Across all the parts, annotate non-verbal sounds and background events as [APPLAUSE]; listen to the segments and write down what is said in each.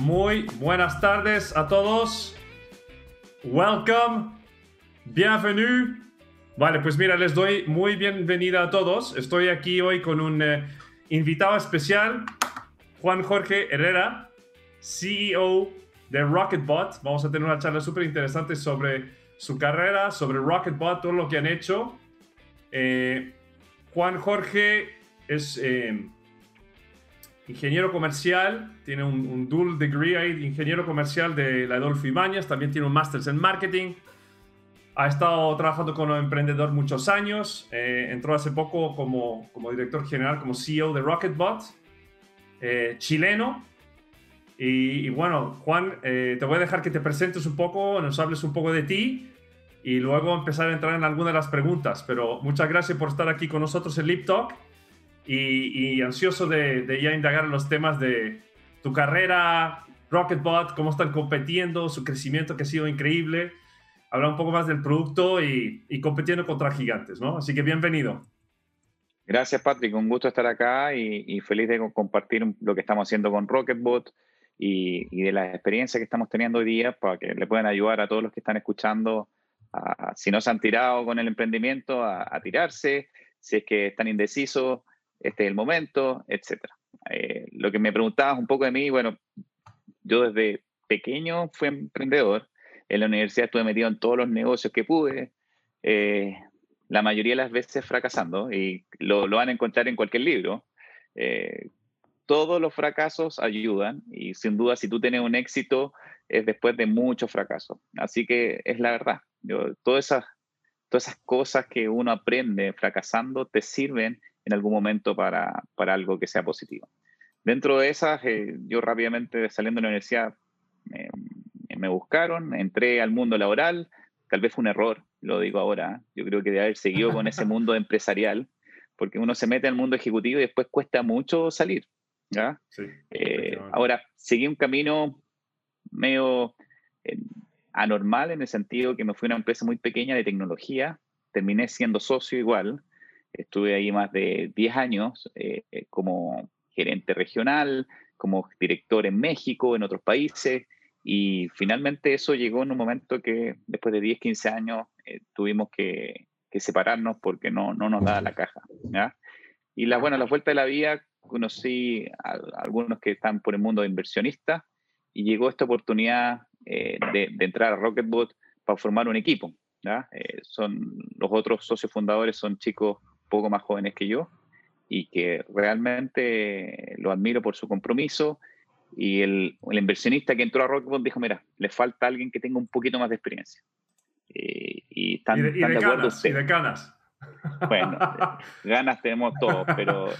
Muy buenas tardes a todos. Welcome. Bienvenue. Vale, pues mira, les doy muy bienvenida a todos. Estoy aquí hoy con un eh, invitado especial, Juan Jorge Herrera, CEO de Rocketbot. Vamos a tener una charla súper interesante sobre su carrera, sobre Rocketbot, todo lo que han hecho. Eh, Juan Jorge es eh, ingeniero comercial, tiene un, dual degree ahí, ingeniero comercial de la Adolfo Ibáñez, también tiene un máster en marketing. Ha estado trabajando como emprendedor muchos años. Eh, entró hace poco como, como director general, como CEO de Rocketbot, chileno. Y, bueno, Juan, te voy a dejar que te presentes un poco, nos hables un poco de ti y luego empezar a entrar en algunas de las preguntas. Pero muchas gracias por estar aquí con nosotros en Lip Talk y, ansioso de, ya indagar los temas de tu carrera, Rocketbot, cómo están compitiendo, su crecimiento que ha sido increíble. Hablar un poco más del producto y, compitiendo contra gigantes, ¿no? Así que bienvenido. Gracias, Patrick. Un gusto estar acá y, feliz de compartir lo que estamos haciendo con Rocketbot y, y de las experiencias que estamos teniendo hoy día para que le puedan ayudar a todos los que están escuchando si no se han tirado con el emprendimiento, a, tirarse, si es que están indecisos, este es el momento, etc. Eh, lo que me preguntabas un poco de mí, bueno, yo desde pequeño fui emprendedor, en la universidad estuve metido en todos los negocios que pude, eh, la mayoría de las veces fracasando, y lo, lo van a encontrar en cualquier libro. Eh, todos los fracasos ayudan y sin duda si tú tienes un éxito es después de muchos fracasos. Así que es la verdad. todas, esas, todas esas cosas que uno aprende fracasando te sirven en algún momento para, para algo que sea positivo. Dentro de esas, eh, yo rápidamente saliendo de la universidad me buscaron, entré al mundo laboral, tal vez fue un error, lo digo ahora, yo creo que de haber seguido con ese [LAUGHS] mundo empresarial, porque uno se mete al mundo ejecutivo y después cuesta mucho salir. ¿ya? Eh, ahora, seguí un camino medio eh, anormal en el sentido que me fui a una empresa muy pequeña de tecnología, terminé siendo socio igual, estuve ahí más de 10 años eh, eh, como gerente regional, como director en México, en otros países, y finalmente eso llegó en un momento que después de 10, 15 años tuvimos que, separarnos porque no, no nos daba la caja. Y la, bueno, la vuelta de la vida conocí a, a algunos que están por el mundo de inversionistas y llegó esta oportunidad eh, de, entrar a Rocketbot para formar un equipo. Eh, son, los otros socios fundadores son chicos poco más jóvenes que yo y que realmente lo admiro por su compromiso. Y el, el inversionista que entró a Rocketbot dijo, mira, le falta alguien que tenga un poquito más de experiencia. Eh, y están, de, acuerdo Y de canas. Bueno, [LAUGHS] ganas tenemos todos, pero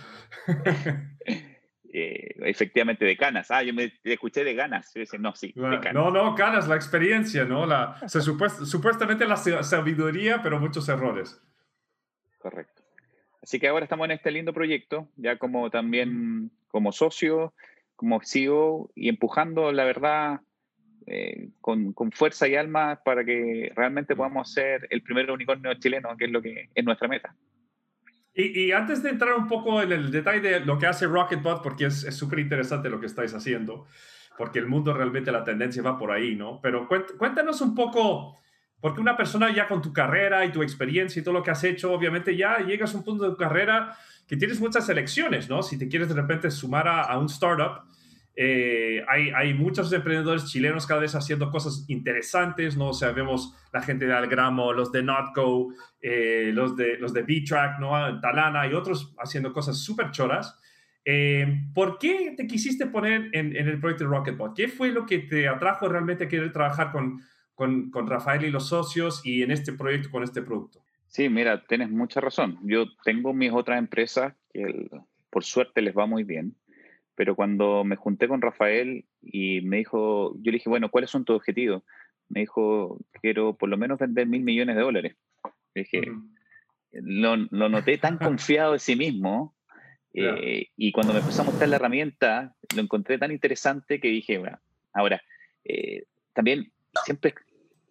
[LAUGHS] Eh, efectivamente de Canas. Ah, yo me escuché de ganas. no, sí, No, no, Canas, la experiencia, ¿no? La, supuestamente la sabiduría, pero muchos errores. Correcto. Así que ahora estamos en este lindo proyecto, ya como también como socio, como CEO y empujando, la verdad, eh, con, con, fuerza y alma para que realmente podamos ser el primer unicornio chileno, que es lo que es nuestra meta. Y, antes de entrar un poco en el detalle de lo que hace Rocketbot, porque es súper interesante lo que estáis haciendo, porque el mundo realmente la tendencia va por ahí, ¿no? Pero cuéntanos un poco, porque una persona ya con tu carrera y tu experiencia y todo lo que has hecho, obviamente ya llegas a un punto de tu carrera que tienes muchas elecciones, ¿no? Si te quieres de repente sumar a, un startup, eh, hay, muchos emprendedores chilenos cada vez haciendo cosas interesantes, ¿no? O sea, vemos la gente de Algramo, los de Notco, eh, los de, los de B-Track, ¿no? Talana y otros haciendo cosas súper choras. Eh, ¿Por qué te quisiste poner en, en, el proyecto Rocketbot? ¿Qué fue lo que te atrajo realmente a querer trabajar con, con, con Rafael y los socios y en este proyecto, con este producto? Sí, mira, tienes mucha razón. Yo tengo mis otras empresas que por suerte les va muy bien pero cuando me junté con Rafael y me dijo, yo le dije, bueno, ¿cuáles son tus objetivos? Me dijo, quiero por lo menos vender mil millones de dólares. Le dije, lo, noté tan [LAUGHS] confiado de sí mismo eh, y cuando me empezó a mostrar la herramienta, lo encontré tan interesante que dije, bueno, ahora, eh, también siempre,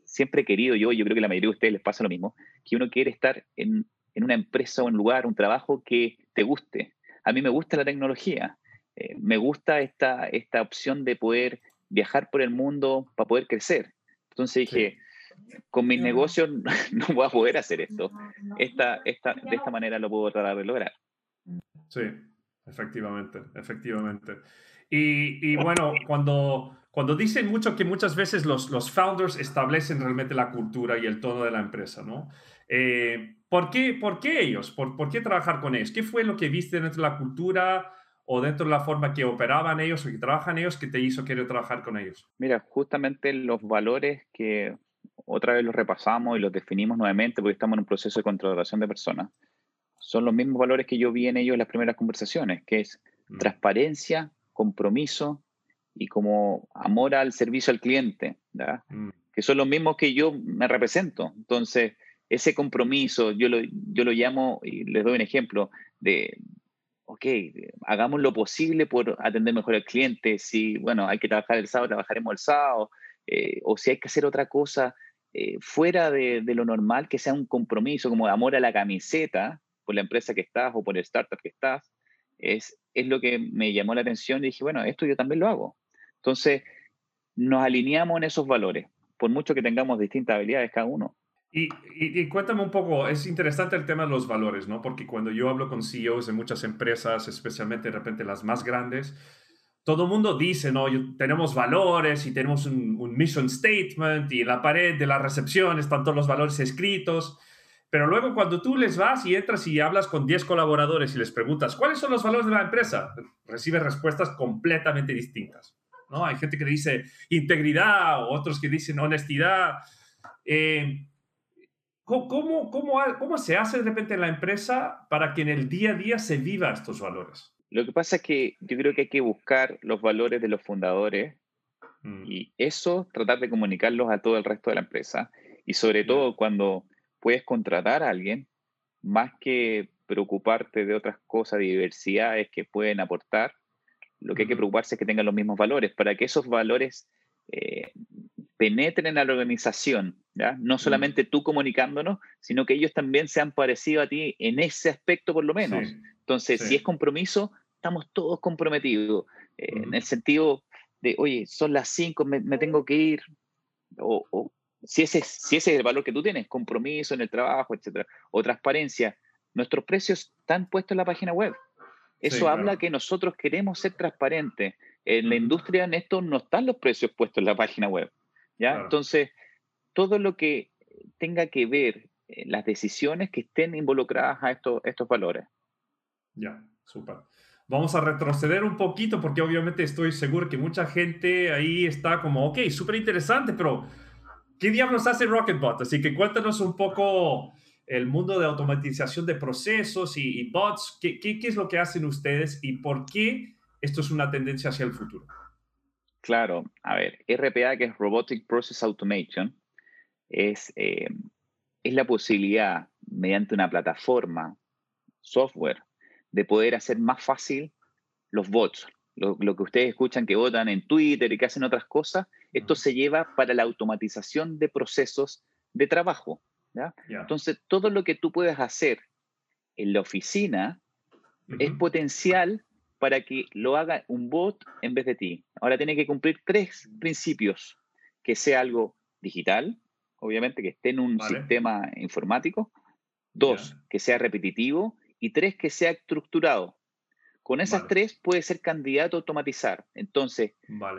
siempre he querido yo, yo creo que la mayoría de ustedes les pasa lo mismo, que uno quiere estar en, en una empresa o un lugar, un trabajo que te guste. A mí me gusta la tecnología, eh, me gusta esta, esta opción de poder viajar por el mundo para poder crecer. Entonces dije, con mis negocios [LAUGHS] no voy a poder hacer esto. Esta, esta, de esta manera lo puedo tratar de lograr. Sí, efectivamente, efectivamente. Y, y bueno, cuando, cuando dicen mucho que muchas veces los, los founders establecen realmente la cultura y el tono de la empresa, ¿no? Eh, ¿por, qué, ¿Por qué ellos? ¿Por, ¿Por qué trabajar con ellos? ¿Qué fue lo que viste dentro de la cultura o dentro de la forma que operaban ellos o que trabajan ellos que te hizo querer trabajar con ellos? Mira, justamente los valores que otra vez los repasamos y los definimos nuevamente porque estamos en un proceso de contratación de personas, son los mismos valores que yo vi en ellos en las primeras conversaciones, que es mm. transparencia, compromiso y como amor al servicio al cliente, mm. que son los mismos que yo me represento. Entonces, ese compromiso, yo lo, yo lo llamo, y les doy un ejemplo, de, ok, hagamos lo posible por atender mejor al cliente, si, bueno, hay que trabajar el sábado, trabajaremos el sábado, eh, o si hay que hacer otra cosa eh, fuera de, de, lo normal, que sea un compromiso, como amor a la camiseta, por la empresa que estás o por el startup que estás, es, es lo que me llamó la atención y dije, bueno, esto yo también lo hago. Entonces, nos alineamos en esos valores, por mucho que tengamos distintas habilidades cada uno. Y, cuéntame un poco, es interesante el tema de los valores, ¿no? Porque cuando yo hablo con CEOs de muchas empresas, especialmente de repente las más grandes, todo el mundo dice, ¿no? tenemos valores y tenemos un, mission statement y la pared de la recepción están todos los valores escritos. Pero luego cuando tú les vas y entras y hablas con 10 colaboradores y les preguntas, ¿cuáles son los valores de la empresa? Recibes respuestas completamente distintas, ¿no? Hay gente que dice integridad, o otros que dicen honestidad. Eh, ¿Cómo, cómo, cómo, se hace de repente en la empresa para que en el día a día se viva estos valores? Lo que pasa es que yo creo que hay que buscar los valores de los fundadores mm. y eso tratar de comunicarlos a todo el resto de la empresa. Y sobre todo cuando puedes contratar a alguien, más que preocuparte de otras cosas, diversidades que pueden aportar, lo que hay que preocuparse es que tengan los mismos valores, para que esos valores eh, penetren a la organización, ¿ya? no mm. solamente tú comunicándonos, sino que ellos también se han parecido a ti en ese aspecto por lo menos. Entonces, si es compromiso, estamos todos comprometidos, eh, en el sentido de, oye, son las cinco, me, tengo que ir, o, si, ese, si ese es el valor que tú tienes, compromiso en el trabajo, etcétera, o transparencia, nuestros precios están puestos en la página web. Eso habla que nosotros queremos ser transparentes. En la industria en esto no están los precios puestos en la página web. Entonces, todo lo que tenga que ver las decisiones que estén involucradas a estos, estos valores. Ya, súper. Vamos a retroceder un poquito porque obviamente estoy seguro que mucha gente ahí está como, ok, súper interesante, pero ¿qué diablos hace Rocketbot? Así que cuéntanos un poco el mundo de automatización de procesos y, bots. ¿Qué, ¿Qué, qué, es lo que hacen ustedes y por qué esto es una tendencia hacia el futuro? Claro, a ver, RPA, que es Robotic Process Automation, es, eh, es la posibilidad, mediante una plataforma, software, de poder hacer más fácil los bots. Lo, que ustedes escuchan que votan en Twitter y que hacen otras cosas, esto se lleva para la automatización de procesos de trabajo. Entonces, todo lo que tú puedes hacer en la oficina es potencial para que lo haga un bot en vez de ti. Ahora tiene que cumplir tres principios, que sea algo digital, obviamente, que esté en un sistema informático, dos, que sea repetitivo. Y tres, que sea estructurado. Con esas tres puede ser candidato a automatizar. Entonces,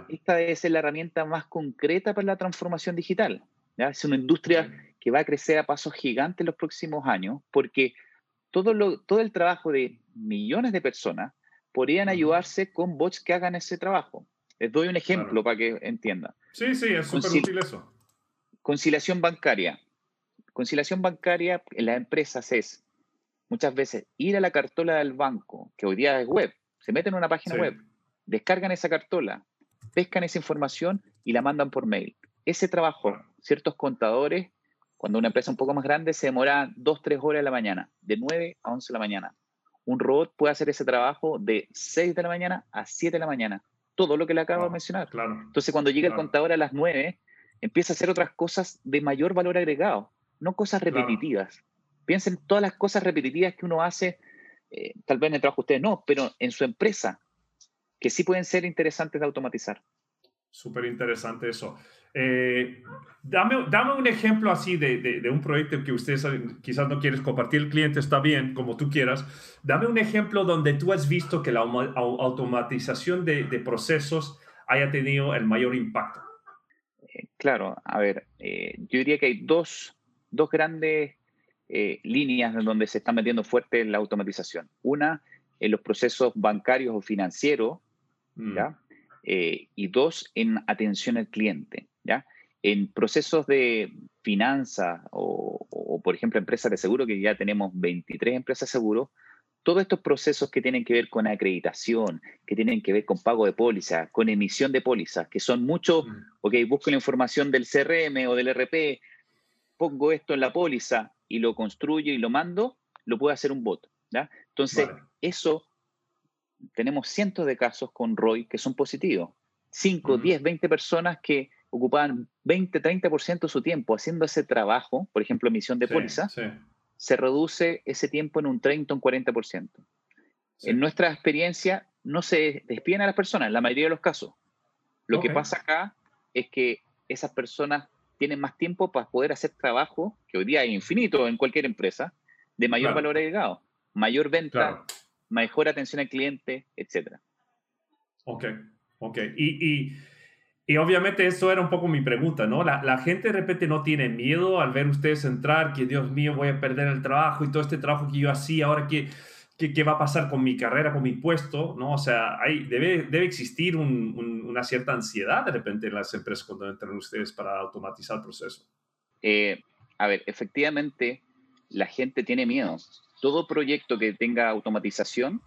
esta debe ser la herramienta más concreta para la transformación digital. Es una industria que va a crecer a pasos gigantes en los próximos años porque todo, lo, todo el trabajo de millones de personas podrían ayudarse con bots que hagan ese trabajo. Les doy un ejemplo para que entiendan. Sí, sí, es súper útil eso. Conciliación bancaria. Conciliación bancaria en las empresas es muchas veces ir a la cartola del banco, que hoy día es web, se meten en una página web, descargan esa cartola, pescan esa información y la mandan por mail. Ese trabajo, ciertos contadores, cuando una empresa un poco más grande, se demora dos, tres horas de la mañana, de 9 a 11 de la mañana un robot puede hacer ese trabajo de 6 de la mañana a 7 de la mañana. Todo lo que le acabo de mencionar. Entonces, cuando llega el contador a las 9, empieza a hacer otras cosas de mayor valor agregado, no cosas repetitivas. Piensen todas las cosas repetitivas que uno hace, eh, tal vez en el trabajo ustedes no, pero en su empresa, que sí pueden ser interesantes de automatizar. Súper interesante eso. Eh, dame, dame, un ejemplo así de, de, un proyecto que ustedes quizás no quieres compartir, el cliente está bien, como tú quieras. Dame un ejemplo donde tú has visto que la automatización de, de procesos haya tenido el mayor impacto. Eh, claro, a ver, eh, yo diría que hay dos, dos grandes líneas en donde se está metiendo fuerte la automatización. Una, en los procesos bancarios o financieros, mm. ¿ya? y dos, en atención al cliente. ¿ya? En procesos de finanzas o, por ejemplo, empresas de seguro, que ya tenemos 23 empresas de seguro, todos estos procesos que tienen que ver con acreditación, que tienen que ver con pago de póliza, con emisión de pólizas, que son muchos, mm. ok, busco la información del CRM o del RP, pongo esto en la póliza y lo construyo y lo mando, lo puede hacer un bot. ¿ya? Entonces, eso, tenemos cientos de casos con ROI que son positivos. 5, 10, 20 personas que ocupaban 20, 30% de su tiempo haciendo ese trabajo, por ejemplo, emisión de póliza, se reduce ese tiempo en un 30 o un 40%. En nuestra experiencia, no se despiden a las personas, en la mayoría de los casos. Lo que pasa acá es que esas personas tienen más tiempo para poder hacer trabajo, que hoy día es infinito en cualquier empresa, de mayor valor agregado, mayor venta, mejor atención al cliente, etc. Ok, ok. y y obviamente eso era un poco mi pregunta, ¿no? La, gente de repente no tiene miedo al ver ustedes entrar, que Dios mío, voy a perder el trabajo y todo este trabajo que yo hacía, ahora qué, qué, va a pasar con mi carrera, con mi puesto, ¿no? O sea, hay, debe, debe existir una cierta ansiedad de repente en las empresas cuando entran ustedes para automatizar el proceso. Eh, a ver, efectivamente, la gente tiene miedo. Todo proyecto que tenga automatización,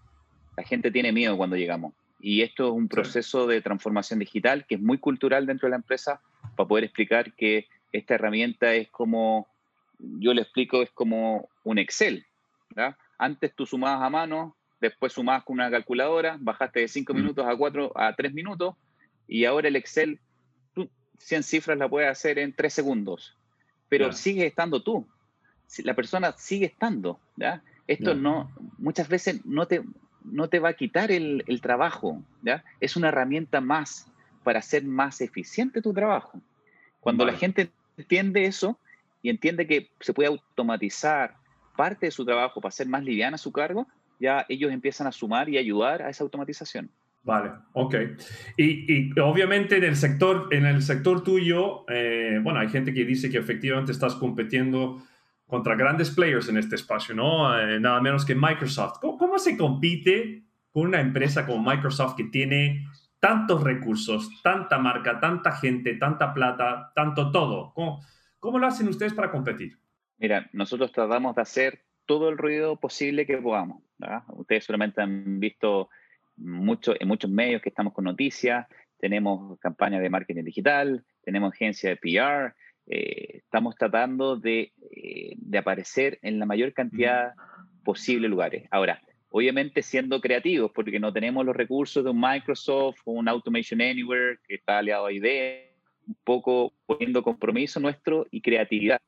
la gente tiene miedo cuando llegamos. Y esto es un proceso de transformación digital que es muy cultural dentro de la empresa para poder explicar que esta herramienta es como, yo le explico, es como un Excel. Antes tú sumabas a mano, después sumabas con una calculadora, bajaste de 5 mm. minutos a 4 a 3 minutos y ahora el Excel, tú 100 cifras la puedes hacer en 3 segundos, pero sigue estando tú. La persona sigue estando. ¿ya? Esto no, muchas veces no te, no te va a quitar el, trabajo, ¿ya? Es una herramienta más para hacer más eficiente tu trabajo. Cuando la gente entiende eso y entiende que se puede automatizar parte de su trabajo para hacer más liviana su cargo, ya ellos empiezan a sumar y ayudar a esa automatización. Vale, ok. Y, obviamente en el sector, en el sector tuyo, eh, bueno, hay gente que dice que efectivamente estás compitiendo contra grandes players en este espacio, ¿no? Eh, nada menos que Microsoft. ¿Cómo, se compite con una empresa como Microsoft que tiene tantos recursos, tanta marca, tanta gente, tanta plata, tanto todo? ¿Cómo, lo hacen ustedes para competir? Mira, nosotros tratamos de hacer todo el ruido posible que podamos. Ustedes solamente han visto mucho, en muchos medios que estamos con noticias, tenemos campañas de marketing digital, tenemos agencia de PR, eh, estamos tratando de, eh, de, aparecer en la mayor cantidad posible de lugares. Ahora, obviamente siendo creativos, porque no tenemos los recursos de un Microsoft o un Automation Anywhere que está aliado a IDEA, un poco poniendo compromiso nuestro y creatividad.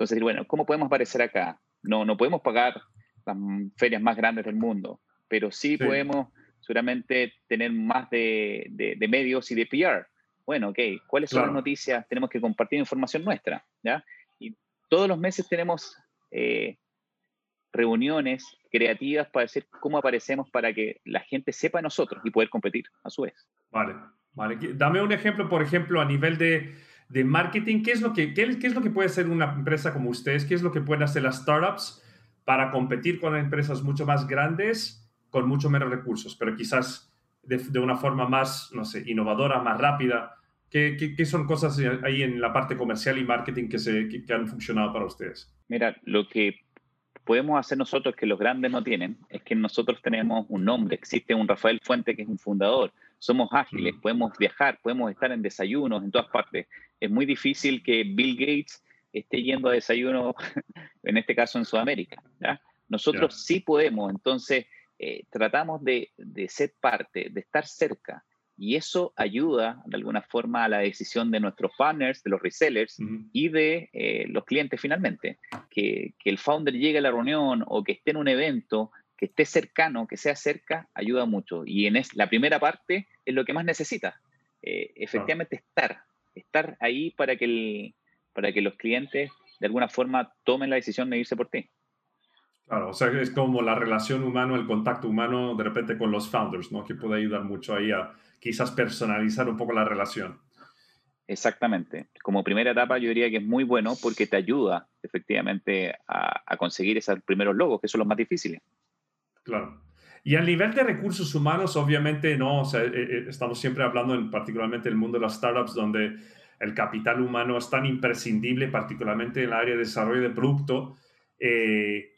Entonces, bueno, ¿cómo podemos aparecer acá? No, no podemos pagar las ferias más grandes del mundo, pero sí, podemos seguramente tener más de, de, de medios y de PR bueno, ok, ¿cuáles son las noticias? Tenemos que compartir información nuestra, ¿ya? Y todos los meses tenemos eh, reuniones creativas para decir cómo aparecemos para que la gente sepa de nosotros y poder competir a su vez. Vale, vale. Dame un ejemplo, por ejemplo, a nivel de, de marketing, ¿qué es, lo que, qué, es lo que puede hacer una empresa como ustedes? ¿Qué es lo que pueden hacer las startups para competir con empresas mucho más grandes con mucho menos recursos, pero quizás de, de una forma más, no sé, innovadora, más rápida? ¿Qué, son cosas ahí en la parte comercial y marketing que, se, que, han funcionado para ustedes? Mira, lo que podemos hacer nosotros que los grandes no tienen es que nosotros tenemos un nombre, existe un Rafael Fuente que es un fundador, somos ágiles, mm. podemos viajar, podemos estar en desayunos en todas partes. Es muy difícil que Bill Gates esté yendo a desayuno, [LAUGHS] en este caso en Sudamérica. Nosotros sí podemos, entonces eh, tratamos de, de ser parte, de estar cerca, y eso ayuda de alguna forma a la decisión de nuestros partners, de los resellers y de eh, los clientes finalmente. Que, que, el founder llegue a la reunión o que esté en un evento, que esté cercano, que sea cerca, ayuda mucho. Y en es, la primera parte es lo que más necesita. eh, efectivamente estar, estar ahí para que, el, para que los clientes de alguna forma tomen la decisión de irse por ti. Claro, o sea, es como la relación humana, el contacto humano de repente con los founders, ¿no? Que puede ayudar mucho ahí a quizás personalizar un poco la relación. Exactamente. Como primera etapa yo diría que es muy bueno porque te ayuda efectivamente a, conseguir esos primeros logos, que son los más difíciles. Claro. Y a nivel de recursos humanos, obviamente no, o sea, eh, eh, estamos siempre hablando en particularmente el mundo de las startups donde el capital humano es tan imprescindible, particularmente en el área de desarrollo de producto. Eh,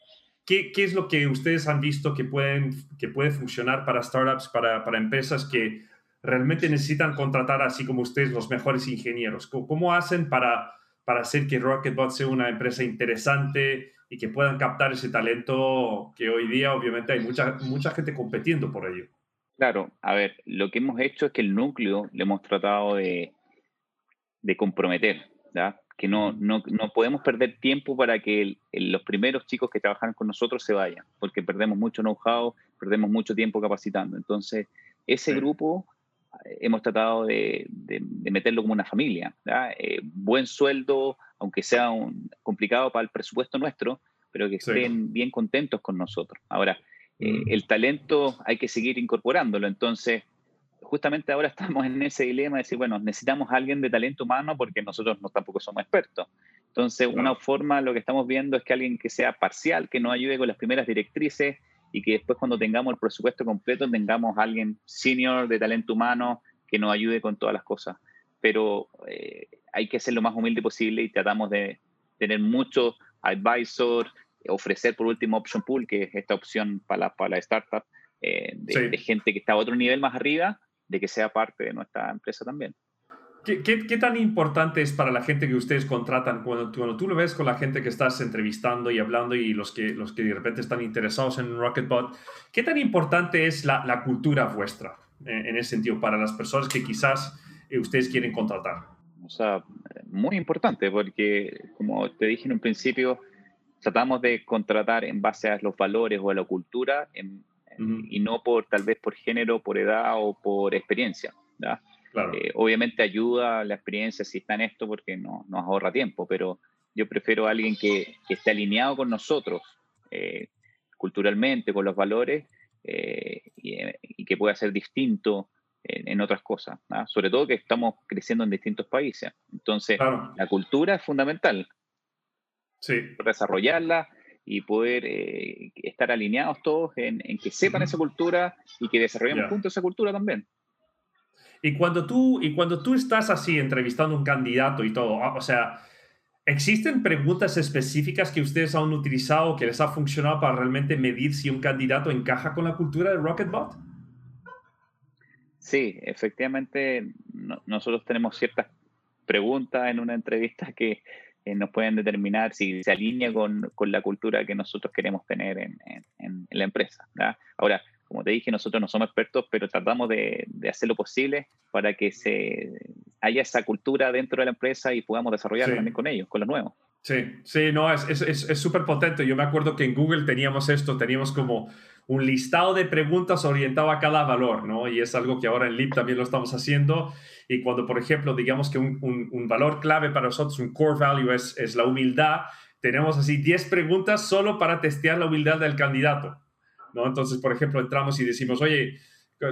¿qué, ¿qué, es lo que ustedes han visto que, pueden, que puede funcionar para startups, para, para empresas que realmente necesitan contratar, así como ustedes, los mejores ingenieros? ¿Cómo, cómo hacen para, para hacer que Rocketbot sea una empresa interesante y que puedan captar ese talento que hoy día obviamente hay mucha, mucha gente compitiendo por ello? Claro, a ver, lo que hemos hecho es que el núcleo le hemos tratado de de comprometer, que no, no, no, podemos perder tiempo para que los primeros chicos que trabajan con nosotros se vayan, porque perdemos mucho know-how, perdemos mucho tiempo capacitando. Entonces, ese grupo eh, hemos tratado de, de, meterlo como una familia. Eh, buen sueldo, aunque sea un, complicado para el presupuesto nuestro, pero que estén bien contentos con nosotros. Ahora, eh, mm. el talento hay que seguir incorporándolo, entonces justamente ahora [LAUGHS] estamos en ese dilema de decir, bueno, necesitamos a alguien de talento humano porque nosotros no tampoco somos expertos. Entonces, una forma, lo que estamos viendo es que alguien que sea parcial, que nos ayude con las primeras directrices y que después cuando tengamos el presupuesto completo tengamos a alguien senior de talento humano que nos ayude con todas las cosas. Pero eh, hay que ser lo más humilde posible y tratamos de tener muchos advisor, ofrecer por último option pool, que es esta opción para la, para la startup, eh, de, de, gente que está a otro nivel más arriba de que sea parte de nuestra empresa también. ¿Qué, qué, tan importante es para la gente que ustedes contratan cuando, cuando, tú lo ves con la gente que estás entrevistando y hablando y los que, los que de repente están interesados en Rocketbot? ¿Qué tan importante es la, la cultura vuestra en, en, ese sentido para las personas que quizás eh, ustedes quieren contratar? O sea, muy importante porque, como te dije en un principio, tratamos de contratar en base a los valores o a la cultura en, y no por tal vez por género, por edad o por experiencia. Eh, obviamente ayuda la experiencia si está en esto porque no, nos ahorra tiempo, pero yo prefiero a alguien que, que esté alineado con nosotros eh, culturalmente, con los valores eh, y, que pueda ser distinto en, otras cosas, sobre todo que estamos creciendo en distintos países. Entonces, la cultura es fundamental. Sí. Desarrollarla y poder eh, estar alineados todos en, que sepan esa cultura y que desarrollemos juntos esa cultura también. Y cuando, tú, y cuando tú estás así entrevistando a un candidato y todo, ah, o sea, ¿existen preguntas específicas que ustedes han utilizado que les ha funcionado para realmente medir si un candidato encaja con la cultura de Rocketbot? Sí, efectivamente, nosotros tenemos ciertas preguntas en una entrevista que eh, nos pueden determinar si se alinea con, con, la cultura que nosotros queremos tener en, en, la empresa. Ahora, como te dije, nosotros no somos expertos, pero tratamos de, de, hacer lo posible para que se haya esa cultura dentro de la empresa y podamos desarrollarla también con ellos, con los nuevos. Sí, sí, no, es súper es, es, potente. Yo me acuerdo que en Google teníamos esto, teníamos como un listado de preguntas orientado a cada valor, ¿no? Y es algo que ahora en LIP también lo estamos haciendo. Y cuando, por ejemplo, digamos que un, un, valor clave para nosotros, un core value es, es la humildad, tenemos así 10 preguntas solo para testear la humildad del candidato, ¿no? Entonces, por ejemplo, entramos y decimos, oye,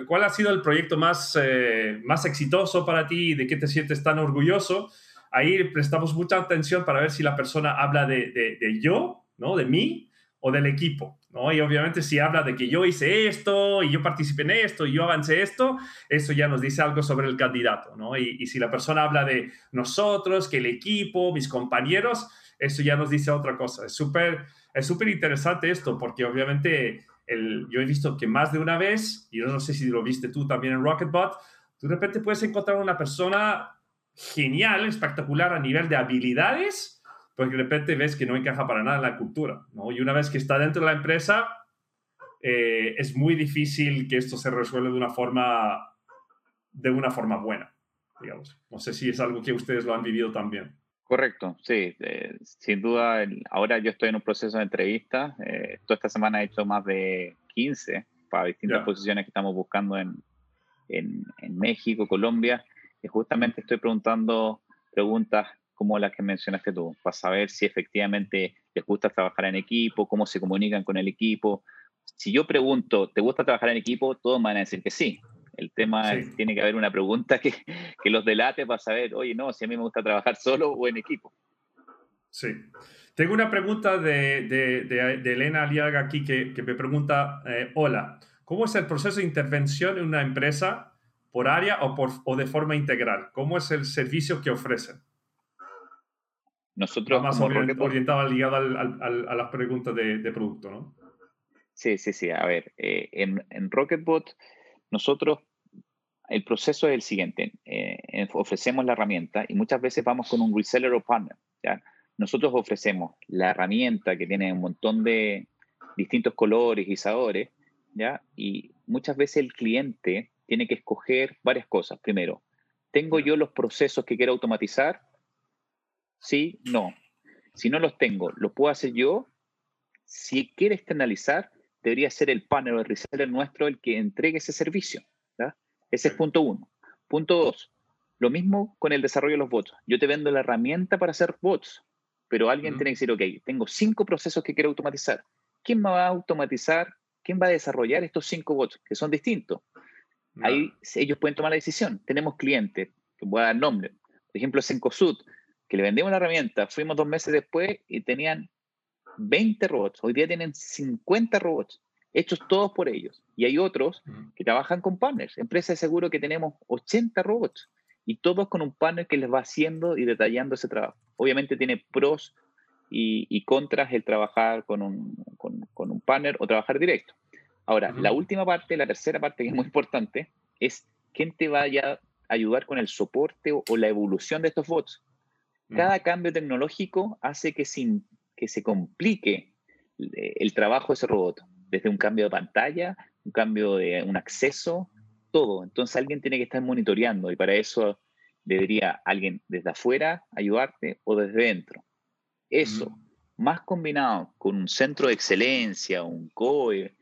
¿cuál ha sido el proyecto más, eh, más exitoso para ti? ¿De qué te sientes tan orgulloso? Ahí prestamos mucha atención para ver si la persona habla de, de, de yo, ¿no? De mí, o del equipo, ¿no? Y obviamente si habla de que yo hice esto y yo participé en esto y yo avancé esto, eso ya nos dice algo sobre el candidato, ¿no? Y, si la persona habla de nosotros, que el equipo, mis compañeros, eso ya nos dice otra cosa. Es súper es súper interesante esto porque obviamente el, yo he visto que más de una vez, y yo no sé si lo viste tú también en Rocketbot, tú de repente puedes encontrar una persona genial, espectacular a nivel de habilidades, porque de repente ves que no encaja para nada en la cultura, ¿no? Y una vez que está dentro de la empresa, eh, es muy difícil que esto se resuelva de una forma, de una forma buena, digamos. No sé si es algo que ustedes lo han vivido también. Correcto, sí, eh, sin duda. ahora yo estoy en un proceso de entrevista. Eh, toda esta semana he hecho más de 15 para distintas posiciones que estamos buscando en, en, en México, Colombia. Y justamente estoy preguntando preguntas como las que mencionaste tú, para saber si efectivamente les gusta trabajar en equipo, cómo se comunican con el equipo. Si yo pregunto, ¿te gusta trabajar en equipo? Todos van a decir que sí. El tema es, tiene que haber una pregunta que, que los delate para saber, oye, no, si a mí me gusta trabajar solo o en equipo. Sí. Tengo una pregunta de, de, de, Elena Aliaga aquí que, que me pregunta, eh, hola, ¿cómo es el proceso de intervención en una empresa por área o, por, o de forma integral? ¿Cómo es el servicio que ofrecen? Nosotros más orientado ligado al, al, a las preguntas de, de, producto, ¿no? Sí, sí, sí. A ver, eh, en, en, Rocketbot nosotros el proceso es el siguiente. Eh, ofrecemos la herramienta y muchas veces vamos con un reseller o partner. ¿ya? nosotros ofrecemos la herramienta que tiene un montón de distintos colores y sabores, ¿ya? Y muchas veces el cliente tiene que escoger varias cosas. Primero, ¿tengo yo los procesos que quiero automatizar? Sí, no. Si no los tengo, ¿lo puedo hacer yo? Si quiere externalizar, debería ser el panel o el reseller nuestro el que entregue ese servicio. Ese es punto uno. Punto dos, lo mismo con el desarrollo de los bots. Yo te vendo la herramienta para hacer bots pero alguien tiene que decir, ok, tengo cinco procesos que quiero automatizar. ¿Quién me va a automatizar? ¿Quién va a desarrollar estos cinco bots que son distintos? Ahí ellos pueden tomar la decisión. Tenemos clientes, que voy a dar nombre, por ejemplo, Sencosud, que le vendimos la herramienta, fuimos dos meses después y tenían 20 robots. Hoy día tienen 50 robots, hechos todos por ellos. Y hay otros que trabajan con partners. Empresas de seguro que tenemos 80 robots y todos con un panel que les va haciendo y detallando ese trabajo. Obviamente tiene pros y, contras el trabajar con un, con, con un panel o trabajar directo. Ahora, la última parte, la tercera parte que es muy importante, es quién te vaya a ayudar con el soporte o, la evolución de estos bots. Cada cambio tecnológico hace que, sin, que se complique eh, el trabajo de ese robot, desde un cambio de pantalla, un cambio de un acceso, todo. Entonces alguien tiene que estar monitoreando y para eso debería alguien desde afuera ayudarte o desde dentro. Eso, más combinado con un centro de excelencia, un COE,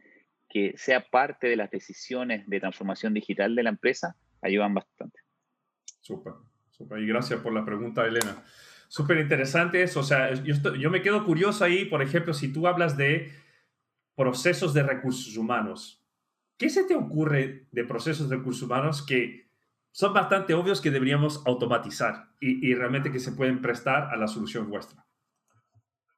que sea parte de las decisiones de transformación digital de la empresa, ayudan bastante. Súper, Y gracias por la pregunta, Elena. Súper interesante eso. O sea, yo, yo me quedo curioso ahí, por ejemplo, si tú hablas de procesos de recursos humanos. ¿Qué se te ocurre de procesos de recursos humanos que son bastante obvios que deberíamos automatizar y, realmente que se pueden prestar a la solución vuestra?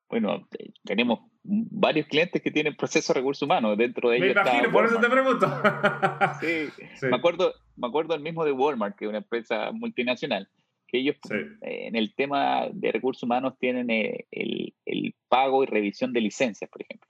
Bueno, tenemos varios clientes que tienen procesos de recursos humanos dentro de ellos. Me imagino, por eso te pregunto. [LAUGHS] sí, Me, acuerdo, me acuerdo el mismo de Walmart, que es una empresa multinacional, que ellos en el tema de recursos humanos tienen eh, el, el, pago y revisión de licencias, por ejemplo.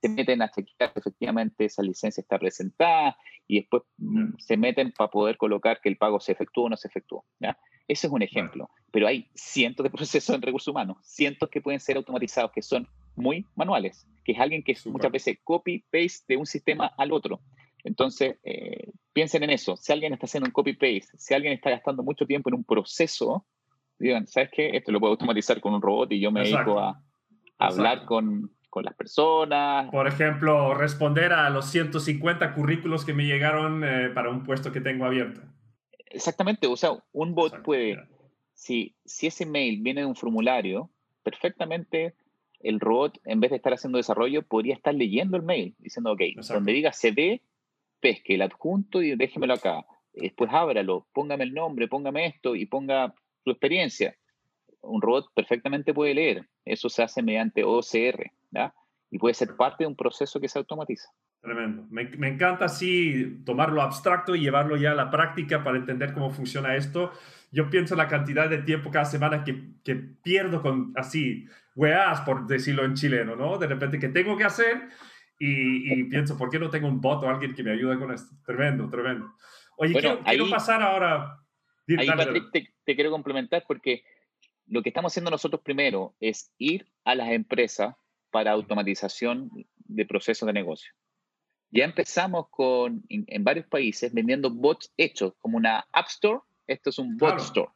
Se meten a chequear que efectivamente esa licencia está presentada y después mm, se meten para poder colocar que el pago se efectuó o no se efectuó. ¿ya? Ese es un ejemplo, pero hay cientos de procesos en recursos humanos, cientos que pueden ser automatizados, que son muy manuales, que es alguien que muchas veces copy-paste de un sistema al otro. Entonces, eh, piensen en eso. Si alguien está haciendo un copy-paste, si alguien está gastando mucho tiempo en un proceso, digan, ¿sabes qué? Esto lo puedo automatizar con un robot y yo me dedico a, hablar con, con las personas. Por ejemplo, responder a los 150 currículos que me llegaron eh, para un puesto que tengo abierto. Exactamente, o sea, un bot puede, si, si ese mail viene de un formulario, perfectamente el robot, en vez de estar haciendo desarrollo, podría estar leyendo el mail, diciendo, ok, donde diga CD, pesque el adjunto y déjemelo acá. Después ábralo, póngame el nombre, póngame esto y ponga su experiencia. Un robot perfectamente puede leer. Eso se hace mediante OCR. Y puede ser parte de un proceso que se automatiza. Tremendo. Me, me, encanta así tomarlo abstracto y llevarlo ya a la práctica para entender cómo funciona esto. Yo pienso la cantidad de tiempo cada semana que, que pierdo con así, weas, por decirlo en chileno, ¿no? De repente que tengo que hacer y, y, pienso, ¿por qué no tengo un bot o alguien que me ayude con esto? Tremendo, tremendo. Oye, quiero, quiero, pasar ahora... Ahí, Patrick, te, te quiero complementar porque lo que estamos haciendo nosotros primero es ir a las empresas para automatización de procesos de negocio. Ya empezamos con, en, varios países vendiendo bots hechos como una App Store. Esto es un bot store.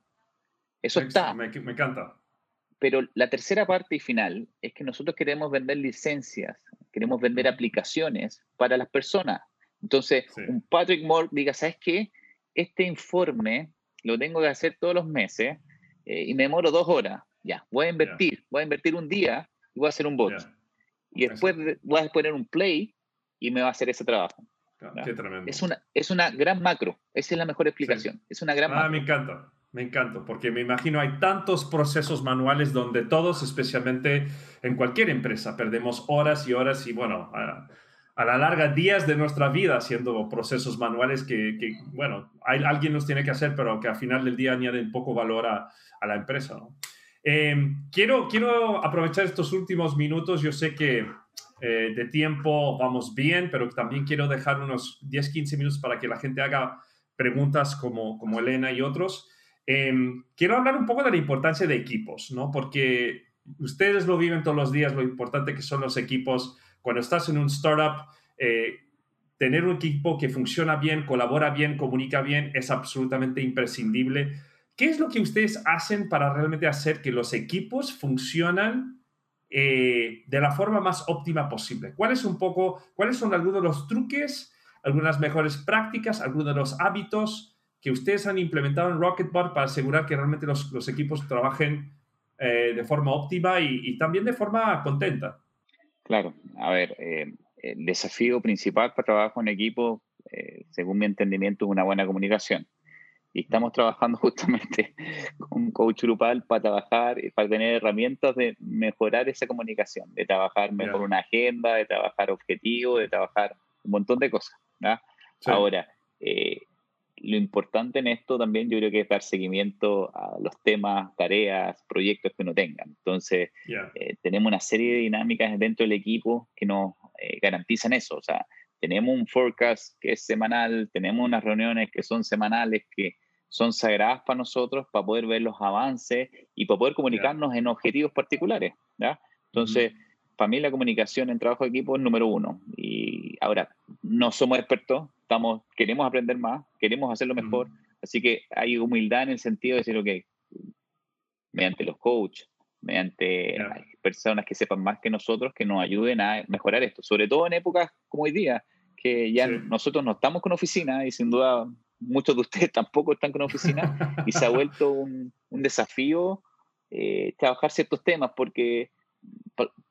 Eso está. Me, encanta. Pero la tercera parte y final es que nosotros queremos vender licencias, queremos vender aplicaciones para las personas. Entonces, un Patrick Moore diga, ¿sabes qué? Este informe lo tengo que hacer todos los meses eh, y me demoro dos horas. Ya, voy a invertir, voy a invertir un día y voy a hacer un bot. Y después voy a poner un play y me va a hacer ese trabajo. Es una, es una gran macro, esa es la mejor explicación. Es una gran ah, me encanta, me encanta, porque me imagino hay tantos procesos manuales donde todos, especialmente en cualquier empresa, perdemos horas y horas y bueno, a, la larga días de nuestra vida haciendo procesos manuales que, que, bueno, hay, alguien los tiene que hacer, pero que al final del día añaden poco valor a, a la empresa. ¿no? Em, quiero, quiero aprovechar estos últimos minutos, yo sé que eh, de tiempo vamos bien, pero también quiero dejar unos 10, 15 minutos para que la gente haga preguntas como, como Elena y otros. Em, quiero hablar un poco de la importancia de equipos, ¿no? Porque ustedes lo viven todos los días, lo importante que son los equipos. Cuando estás en un startup, eh, tener un equipo que funciona bien, colabora bien, comunica bien, es absolutamente imprescindible. ¿Qué es lo que ustedes hacen para realmente hacer que los equipos funcionan eh, de la forma más óptima posible. ¿Cuáles, un poco, ¿Cuáles son algunos de los truques, algunas mejores prácticas, algunos de los hábitos que ustedes han implementado en Rocketbot para asegurar que realmente los, los equipos trabajen eh, de forma óptima y, también de forma contenta? Claro, a ver, eh, el desafío principal para trabajar en equipo, según mi entendimiento, es una buena comunicación. Y estamos trabajando [LAUGHS] justamente con coach grupal para trabajar, para tener herramientas de mejorar esa comunicación, de trabajar mejor una agenda, de trabajar objetivos, de trabajar un montón de cosas. Ahora, eh, lo importante en esto también yo creo que es dar seguimiento a los temas, tareas, proyectos que uno tenga. Entonces, eh, tenemos una serie de dinámicas dentro del equipo que nos eh, garantizan eso. O sea, tenemos un forecast que es semanal, tenemos unas reuniones que son semanales, que son sagradas para nosotros, para poder ver los avances y para poder comunicarnos en objetivos particulares. ¿ya? Entonces, para mí la comunicación en trabajo de equipo es número uno. Y ahora, no somos expertos, estamos, queremos aprender más, queremos hacerlo mejor, así que hay humildad en el sentido de decir, ok, mediante los coaches, mediante personas que sepan más que nosotros, que nos ayuden a mejorar esto, sobre todo en épocas como hoy día, que ya nosotros no estamos con oficina y sin duda muchos de ustedes [LAUGHS] tampoco están con oficina y se ha vuelto un, un desafío eh, trabajar ciertos temas porque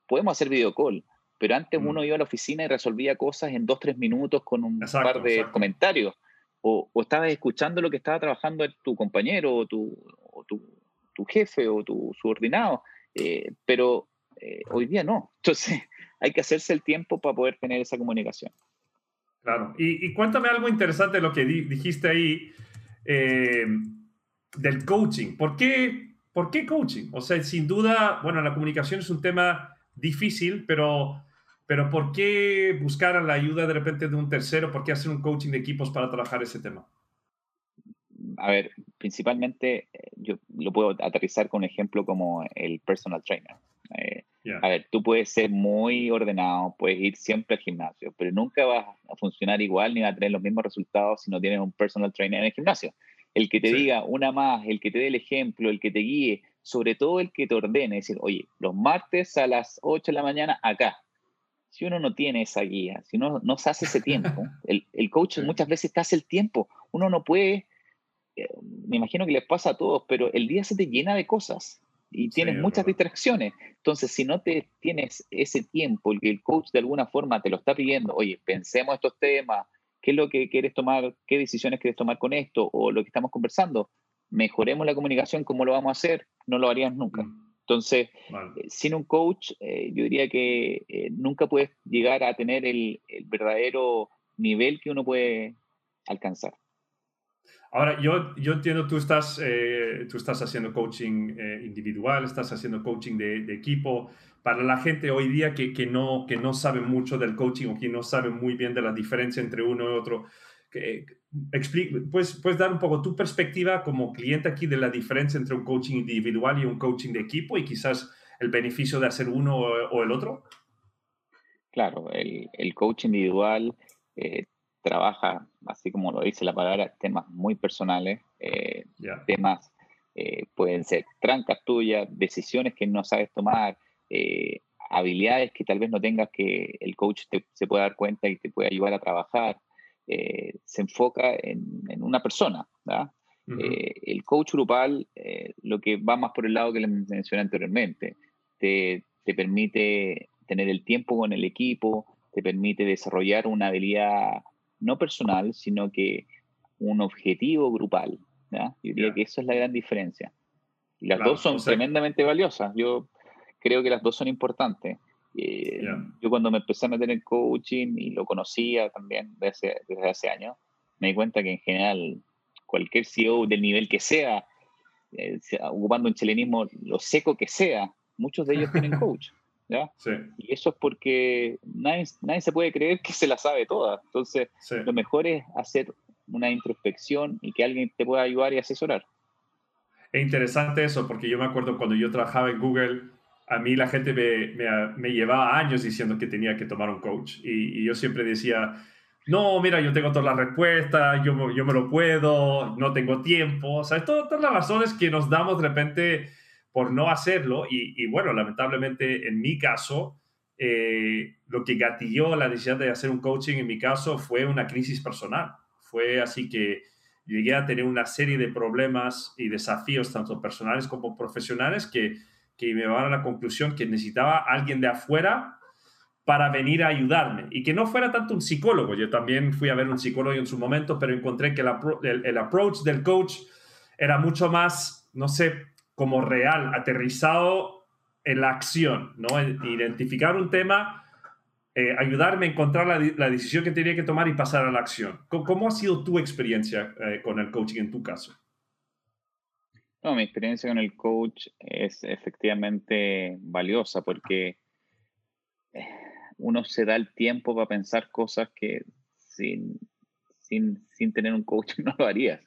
podemos hacer video call, pero antes mm. uno iba a la oficina y resolvía cosas en dos, tres minutos con un par de comentarios. O, o, estabas escuchando lo que estaba trabajando tu compañero o tu, tu, jefe o tu subordinado, eh, pero eh, hoy día no. [LAUGHS] Entonces hay que hacerse el tiempo para poder tener esa comunicación. Claro. Y, cuéntame algo interesante de lo que dijiste ahí eh, del coaching. ¿Por qué, ¿Por qué coaching? O sea, sin duda, bueno, la comunicación es un tema difícil, pero, pero ¿por qué buscar la ayuda de repente de un tercero? ¿Por qué hacer un coaching de equipos para trabajar ese tema? A ver, principalmente eh, yo lo puedo aterrizar con un ejemplo como el personal trainer. Eh, a ver, tú puedes ser muy ordenado, puedes ir siempre al gimnasio, pero nunca vas a funcionar igual ni vas a tener los mismos resultados si no tienes un personal trainer en el gimnasio. El que te diga una más, el que te dé el ejemplo, el que te guíe, sobre todo el que te ordene, decir, oye, los martes a las 8 de la mañana acá. Si uno no tiene esa guía, si uno no se hace ese tiempo, [LAUGHS] el, el coach muchas veces te hace el tiempo. Uno no puede, me imagino que les pasa a todos, pero el día se te llena de cosas y tienes muchas distracciones. Entonces, si no te tienes ese tiempo, el que el coach de alguna forma te lo está pidiendo, oye, pensemos estos temas, qué es lo que quieres tomar, qué decisiones quieres tomar con esto o lo que estamos conversando, mejoremos la comunicación, ¿cómo lo vamos a hacer? No lo harías nunca. Mm. Entonces, eh, sin un coach, eh, yo diría que eh, nunca puedes llegar a tener el verdadero nivel que uno puede alcanzar. Ahora, yo, yo entiendo, tú estás, eh, tú estás haciendo coaching eh, individual, estás haciendo coaching de, equipo. Para la gente hoy día que, que, no, que no sabe mucho del coaching o que no sabe muy bien de la diferencia entre uno y otro, que, ¿puedes, ¿puedes dar un poco tu perspectiva como cliente aquí de la diferencia entre un coaching individual y un coaching de equipo y quizás el beneficio de hacer uno o, el otro? Claro, el, el coach individual eh, trabaja, así como lo dice la palabra, temas muy personales, eh, temas eh, pueden ser trancas tuyas, decisiones que no sabes tomar, eh, habilidades que tal vez no tengas que el coach se pueda dar cuenta y te puede ayudar a trabajar. se enfoca en, una persona, el coach grupal, lo que va más por el lado que les mencioné anteriormente, te, te, permite tener el tiempo con el equipo, te permite desarrollar una habilidad no personal, sino que un objetivo grupal. ¿ya? Yo diría que eso es la gran diferencia. Y las dos son tremendamente valiosas. Yo creo que las dos son importantes. Eh, yo cuando me empecé a meter en coaching y lo conocía también desde, desde hace años, me di cuenta que en general cualquier CEO del nivel que sea, eh, ocupando un chilenismo lo seco que sea, muchos de ellos tienen [LAUGHS] coach. ¿Ya? Y eso es porque nadie, nadie, se puede creer que se la sabe toda. Entonces, lo mejor es hacer una introspección y que alguien te pueda ayudar y asesorar. Es interesante eso, porque yo me acuerdo cuando yo trabajaba en Google, a mí la gente me, me, llevaba años diciendo que tenía que tomar un coach. Y, yo siempre decía, no, mira, yo tengo todas las respuestas, yo, yo me lo puedo, no tengo tiempo. O sea, todas, todas las razones que nos damos de repente por no hacerlo. Y, bueno, lamentablemente en mi caso, eh, lo que gatilló la necesidad de hacer un coaching en mi caso fue una crisis personal. Fue así que llegué a tener una serie de problemas y desafíos, tanto personales como profesionales, que, que me van a la conclusión que necesitaba alguien de afuera para venir a ayudarme y que no fuera tanto un psicólogo. Yo también fui a ver un psicólogo en su momento, pero encontré que el, el, approach del coach era mucho más, no sé, como real, aterrizado en la acción, ¿no? Identificar un tema eh, ayudarme a encontrar la, decisión que tenía que tomar y pasar a la acción. ¿Cómo, ha sido tu experiencia eh, con el coaching en tu caso? No, mi experiencia con el coach es efectivamente valiosa porque eh, uno se da el tiempo para pensar cosas que sin, sin, sin tener un coach [LAUGHS] no lo harías.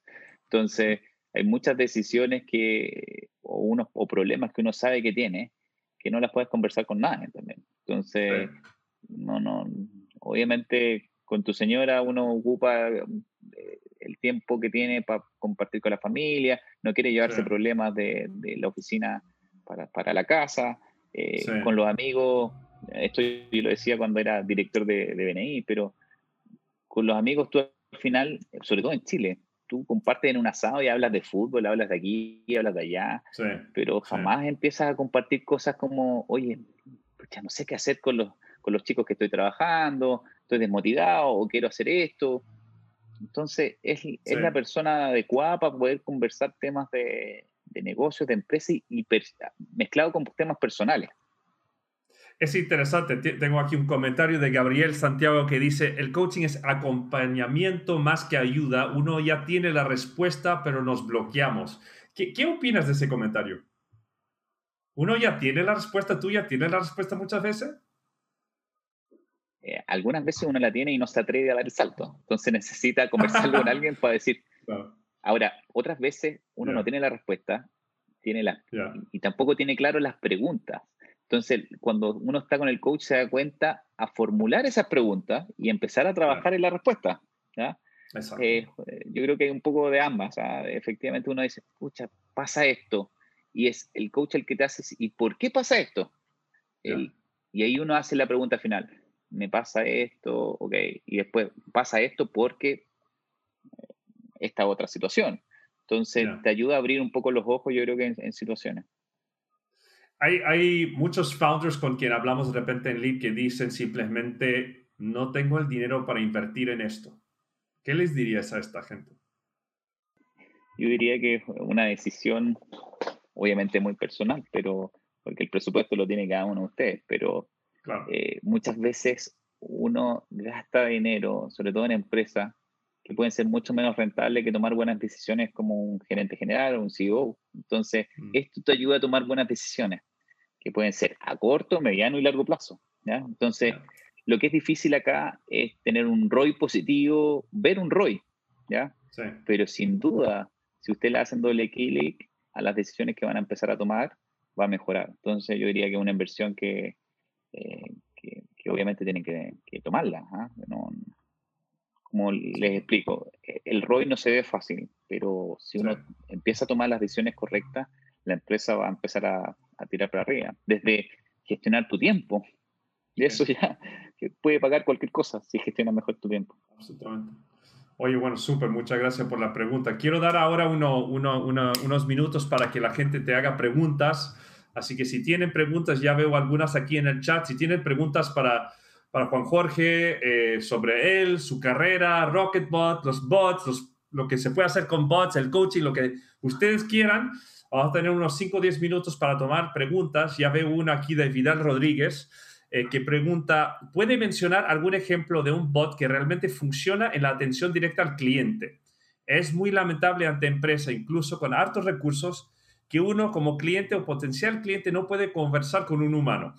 Entonces, hay muchas decisiones que, o, unos, o problemas que uno sabe que tiene, que no las puedes conversar con nadie también. Entonces, no, no, obviamente con tu señora uno ocupa eh, el tiempo que tiene para compartir con la familia, no quiere llevarse problemas de, la oficina para, la casa, eh, con los amigos, esto yo lo decía cuando era director de, de, BNI, pero con los amigos tú al final, sobre todo en Chile, tú compartes en un asado y hablas de fútbol, hablas de aquí, hablas de allá, pero jamás empiezas a compartir cosas como, oye, ya no sé qué hacer con los con los chicos que estoy trabajando, estoy desmotivado o quiero hacer esto. Entonces, es, es la persona adecuada para poder conversar temas de, de negocios, de empresa y, mezclado con temas personales. Es interesante, tengo aquí un comentario de Gabriel Santiago que dice, el coaching es acompañamiento más que ayuda, uno ya tiene la respuesta, pero nos bloqueamos. ¿Qué, qué opinas de ese comentario? ¿Uno ya tiene la respuesta, tú ya tienes la respuesta muchas veces? Eh, algunas veces uno la tiene y no se atreve a dar el salto. Entonces necesita conversar con [LAUGHS] alguien para decir. Ahora, otras veces uno no tiene la respuesta tiene la, y, tampoco tiene claro las preguntas. Entonces, cuando uno está con el coach, se da cuenta a formular esas preguntas y empezar a trabajar en la respuesta. Eh, yo creo que hay un poco de ambas. Efectivamente, uno dice, escucha, pasa esto. Y es el coach el que te hace, ¿y por qué pasa esto? y ahí uno hace la pregunta final me pasa esto, ok, y después pasa esto porque eh, esta otra situación. Entonces, te ayuda a abrir un poco los ojos, yo creo que en, situaciones. Hay, hay, muchos founders con quien hablamos de repente en Leap que dicen simplemente, no tengo el dinero para invertir en esto. ¿Qué les dirías a esta gente? Yo diría que es una decisión, obviamente muy personal, pero porque el presupuesto lo tiene cada uno de ustedes, pero eh, muchas veces uno gasta dinero, sobre todo en empresas, que pueden ser mucho menos rentables que tomar buenas decisiones como un gerente general o un CEO. Entonces, mm. esto te ayuda a tomar buenas decisiones, que pueden ser a corto, mediano y largo plazo. ¿ya? Entonces, lo que es difícil acá es tener un ROI positivo, ver un ROI, ¿ya? Pero sin duda, si usted le hace doble clic a las decisiones que van a empezar a tomar, va a mejorar. Entonces, yo diría que es una inversión que, eh, que, obviamente tienen que, tomarla. ¿ah? como les explico, el ROI no se ve fácil, pero si uno empieza a tomar las decisiones correctas, la empresa va a empezar a, tirar para arriba. Desde gestionar tu tiempo, y eso ya [LAUGHS] puede pagar cualquier cosa si gestionas mejor tu tiempo. Absolutamente. Oye, bueno, súper, muchas gracias por la pregunta. Quiero dar ahora uno, unos minutos para que la gente te haga preguntas. Así que si tienen preguntas, ya veo algunas aquí en el chat. Si tienen preguntas para, para Juan Jorge eh, sobre él, su carrera, Rocketbot, los bots, lo que se puede hacer con bots, el coaching, lo que ustedes quieran, vamos a tener unos 5 o 10 minutos para tomar preguntas. Ya veo una aquí de Vidal Rodríguez. Eh, que pregunta, ¿puede mencionar algún ejemplo de un bot que realmente funciona en la atención directa al cliente? Es muy lamentable ante empresa, incluso con hartos recursos, que uno como cliente o potencial cliente no puede conversar con un humano.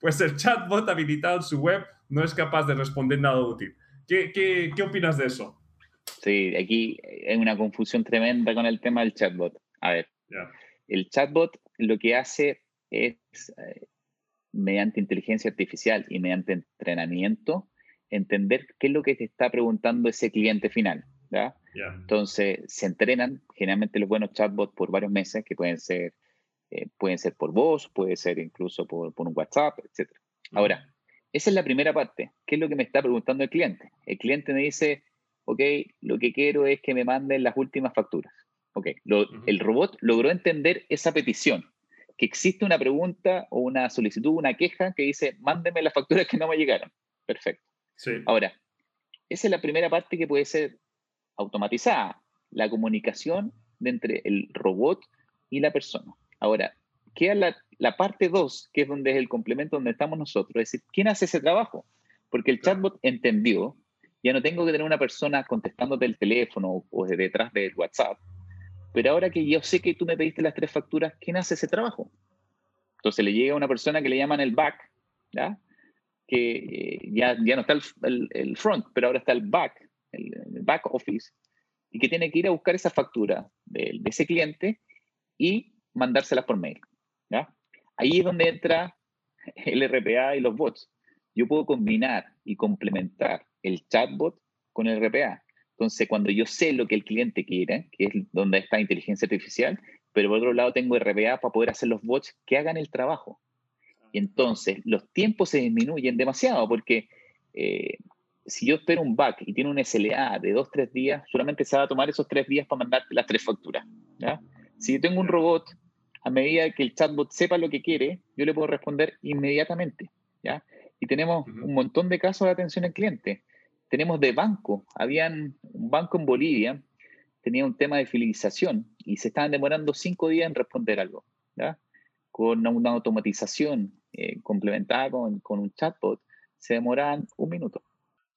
Pues el chatbot habilitado en su web no es capaz de responder nada útil. ¿Qué, qué, qué opinas de eso? Sí, aquí hay una confusión tremenda con el tema del chatbot. A ver, el chatbot lo que hace es eh, mediante inteligencia artificial y mediante entrenamiento, entender qué es lo que te está preguntando ese cliente final. Entonces, se entrenan generalmente los buenos chatbots por varios meses, que pueden ser, eh, pueden ser por voz, puede ser incluso por, por un WhatsApp, etc. Ahora, esa es la primera parte. ¿Qué es lo que me está preguntando el cliente? El cliente me dice, ok, lo que quiero es que me manden las últimas facturas. Ok, el robot logró entender esa petición que existe una pregunta o una solicitud, una queja que dice, mándeme las facturas que no me llegaron. Perfecto. Ahora, esa es la primera parte que puede ser automatizada, la comunicación de entre el robot y la persona. Ahora, queda la, la parte 2, que es donde es el complemento donde estamos nosotros, es decir, ¿quién hace ese trabajo? Porque el chatbot entendió, ya no tengo que tener una persona contestándote el teléfono o detrás del WhatsApp, pero ahora que yo sé que tú me pediste las tres facturas, ¿quién hace ese trabajo? Entonces le llega a una persona que le llaman el back, ¿ya? que eh, ya, ya no está el, front, pero ahora está el back, el, back office, y que tiene que ir a buscar esa factura de, ese cliente y mandárselas por mail. ¿ya? Ahí es donde entra el RPA y los bots. Yo puedo combinar y complementar el chatbot con el RPA. Entonces, cuando yo sé lo que el cliente quiere, que es donde está inteligencia artificial, pero por otro lado tengo RPA para poder hacer los bots que hagan el trabajo. Y entonces los tiempos se disminuyen demasiado porque eh, si yo espero un back y tiene un SLA de dos, tres días, solamente se va a tomar esos tres días para mandarte las tres facturas. Si yo tengo un robot, a medida que el chatbot sepa lo que quiere, yo le puedo responder inmediatamente. ¿ya? Y tenemos un montón de casos de atención al cliente tenemos de banco. Habían un banco en Bolivia, tenía un tema de fidelización y se estaban demorando cinco días en responder algo. Con una automatización eh, complementada con, con, un chatbot, se demoran un minuto.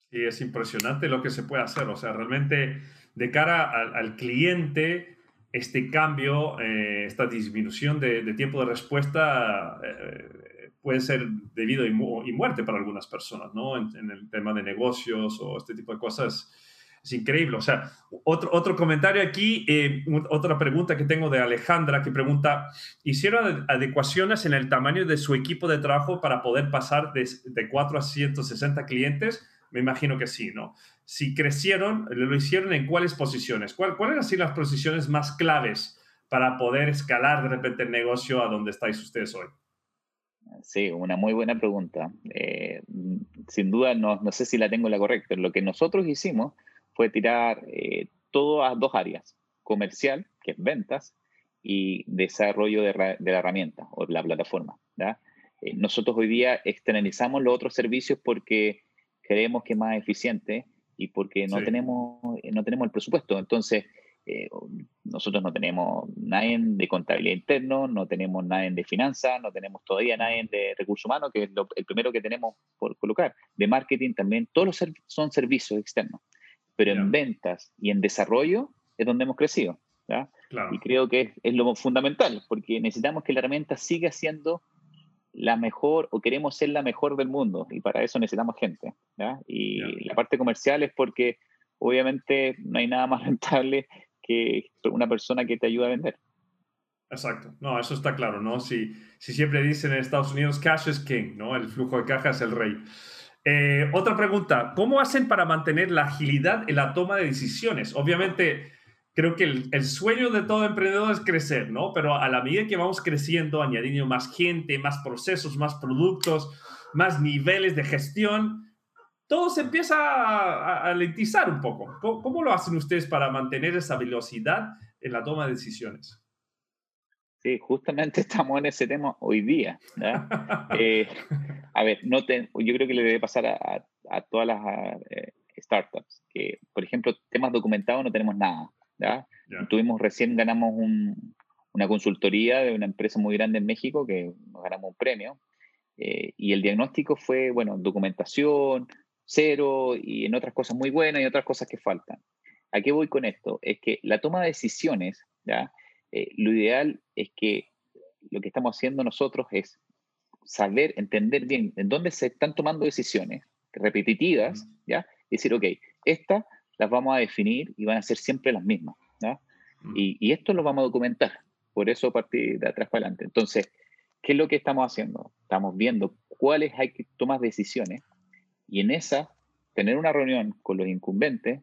Y es impresionante lo que se puede hacer. O sea, realmente de cara al, cliente, este cambio, eh, esta disminución de, de, tiempo de respuesta eh, puede ser debido y, muerte para algunas personas, ¿no? En, el tema de negocios o este tipo de cosas. Es increíble. O sea, otro, otro comentario aquí, eh, otra pregunta que tengo de Alejandra que pregunta, ¿hicieron adecuaciones en el tamaño de su equipo de trabajo para poder pasar de, de 4 a 160 clientes? Me imagino que sí, ¿no? Si crecieron, ¿lo hicieron en cuáles posiciones? ¿Cuál, ¿Cuáles han sido las posiciones más claves para poder escalar de repente el negocio a donde estáis ustedes hoy? Sí, una muy buena pregunta. Eh, sin duda, no, no, sé si la tengo la correcta. Lo que nosotros hicimos fue tirar eh, todo a dos áreas, comercial, que es ventas, y desarrollo de, la herramienta o de la plataforma. Eh, nosotros hoy día externalizamos los otros servicios porque creemos que es más eficiente y porque no, tenemos, no tenemos el presupuesto. Entonces, eh, nosotros no tenemos nadie de contabilidad interno, no tenemos nadie de finanzas, no tenemos todavía nadie de recursos humanos, que es el primero que tenemos por colocar. De marketing también, todos los son servicios externos. Pero en ventas y en desarrollo es donde hemos crecido. Y creo que es, lo fundamental, porque necesitamos que la herramienta siga siendo la mejor o queremos ser la mejor del mundo y para eso necesitamos gente. Y la parte comercial es porque obviamente no hay nada más [LAUGHS] rentable que una persona que te ayuda a vender. Exacto, no, eso está claro, ¿no? Si, si siempre dicen en Estados Unidos, cash is king, ¿no? El flujo de caja es el rey. Eh, otra pregunta, ¿cómo hacen para mantener la agilidad en la toma de decisiones? Obviamente, creo que el, el, sueño de todo emprendedor es crecer, ¿no? Pero a la medida que vamos creciendo, añadiendo más gente, más procesos, más productos, más niveles de gestión, todo se empieza a, a lentizar un poco. ¿Cómo, lo hacen ustedes para mantener esa velocidad en la toma de decisiones? Sí, justamente [LAUGHS] estamos en ese tema hoy día. [LAUGHS] Eh, a ver, no yo creo que le debe pasar a, a, todas las eh, startups, que por ejemplo, temas documentados no tenemos nada. Tuvimos recién, ganamos una consultoría de una empresa muy grande en México que nos ganamos un premio. Eh, y el diagnóstico fue, bueno, documentación, cero, y en otras cosas muy buenas y otras cosas que faltan. ¿A qué voy con esto? Es que la toma de decisiones, ¿ya? Eh, lo ideal es que lo que estamos haciendo nosotros es saber, entender bien en dónde se están tomando decisiones repetitivas, ¿ya? Y decir, ok, estas las vamos a definir y van a ser siempre las mismas, ¿ya? Y, y, esto lo vamos a documentar, por eso partir de atrás para adelante. Entonces, ¿qué es lo que estamos haciendo? Estamos viendo cuáles hay que tomar decisiones y en esa tener una reunión con los incumbentes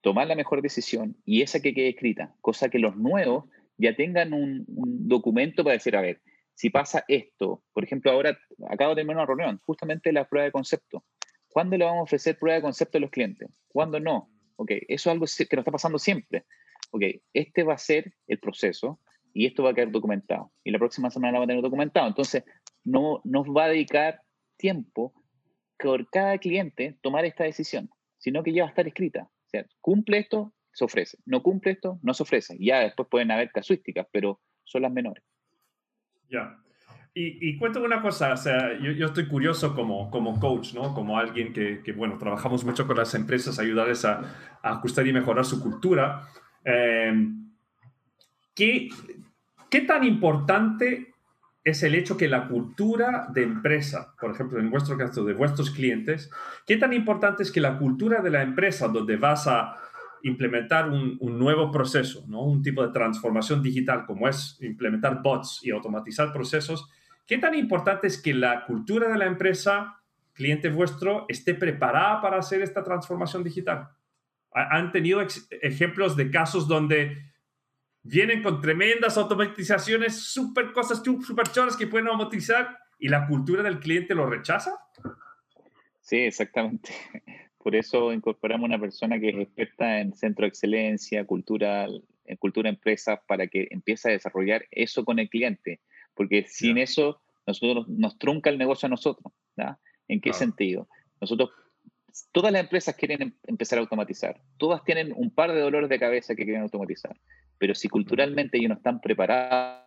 tomar la mejor decisión y esa que quede escrita, cosa que los nuevos ya tengan un, documento para decir, a ver, si pasa esto, por ejemplo, ahora acabo de terminar una reunión, justamente la prueba de concepto. ¿Cuándo le vamos a ofrecer prueba de concepto a los clientes? ¿Cuándo no? Ok, eso es algo que nos está pasando siempre. Ok, este va a ser el proceso y esto va a quedar documentado. Y la próxima semana va a tener documentado. Entonces, no nos va a dedicar tiempo por cada cliente tomar esta decisión, sino que ya va a estar escrita sea, cumple esto, se ofrece. No cumple esto, no se ofrece. Ya después pueden haber casuísticas, pero son las menores. Ya. Y, y cuéntame una cosa, o sea, yo, estoy curioso como, como coach, ¿no? Como alguien que, bueno, trabajamos mucho con las empresas, ayudarles a, a ajustar y mejorar su cultura. Eh, ¿qué, ¿Qué tan importante es el hecho que la cultura de empresa, por ejemplo, en vuestro caso, de vuestros clientes, ¿qué tan importante es que la cultura de la empresa donde vas a implementar un, nuevo proceso, ¿no? un tipo de transformación digital como es implementar bots y automatizar procesos, ¿qué tan importante es que la cultura de la empresa, cliente vuestro, esté preparada para hacer esta transformación digital? ¿Han tenido ejemplos de casos donde vienen con tremendas automatizaciones, súper cosas súper choras que pueden automatizar y la cultura del cliente lo rechaza? Sí, exactamente. [LAUGHS] Por eso incorporamos una persona que es experta en centro de excelencia, cultura, en cultura empresa, para que empiece a desarrollar eso con el cliente. Porque sin eso, nosotros nos trunca el negocio a nosotros. ¿En qué sentido? Nosotros todas las empresas quieren em, empezar a automatizar. Todas tienen un par de dolores de cabeza que quieren automatizar. Pero si culturalmente ellos no están preparados,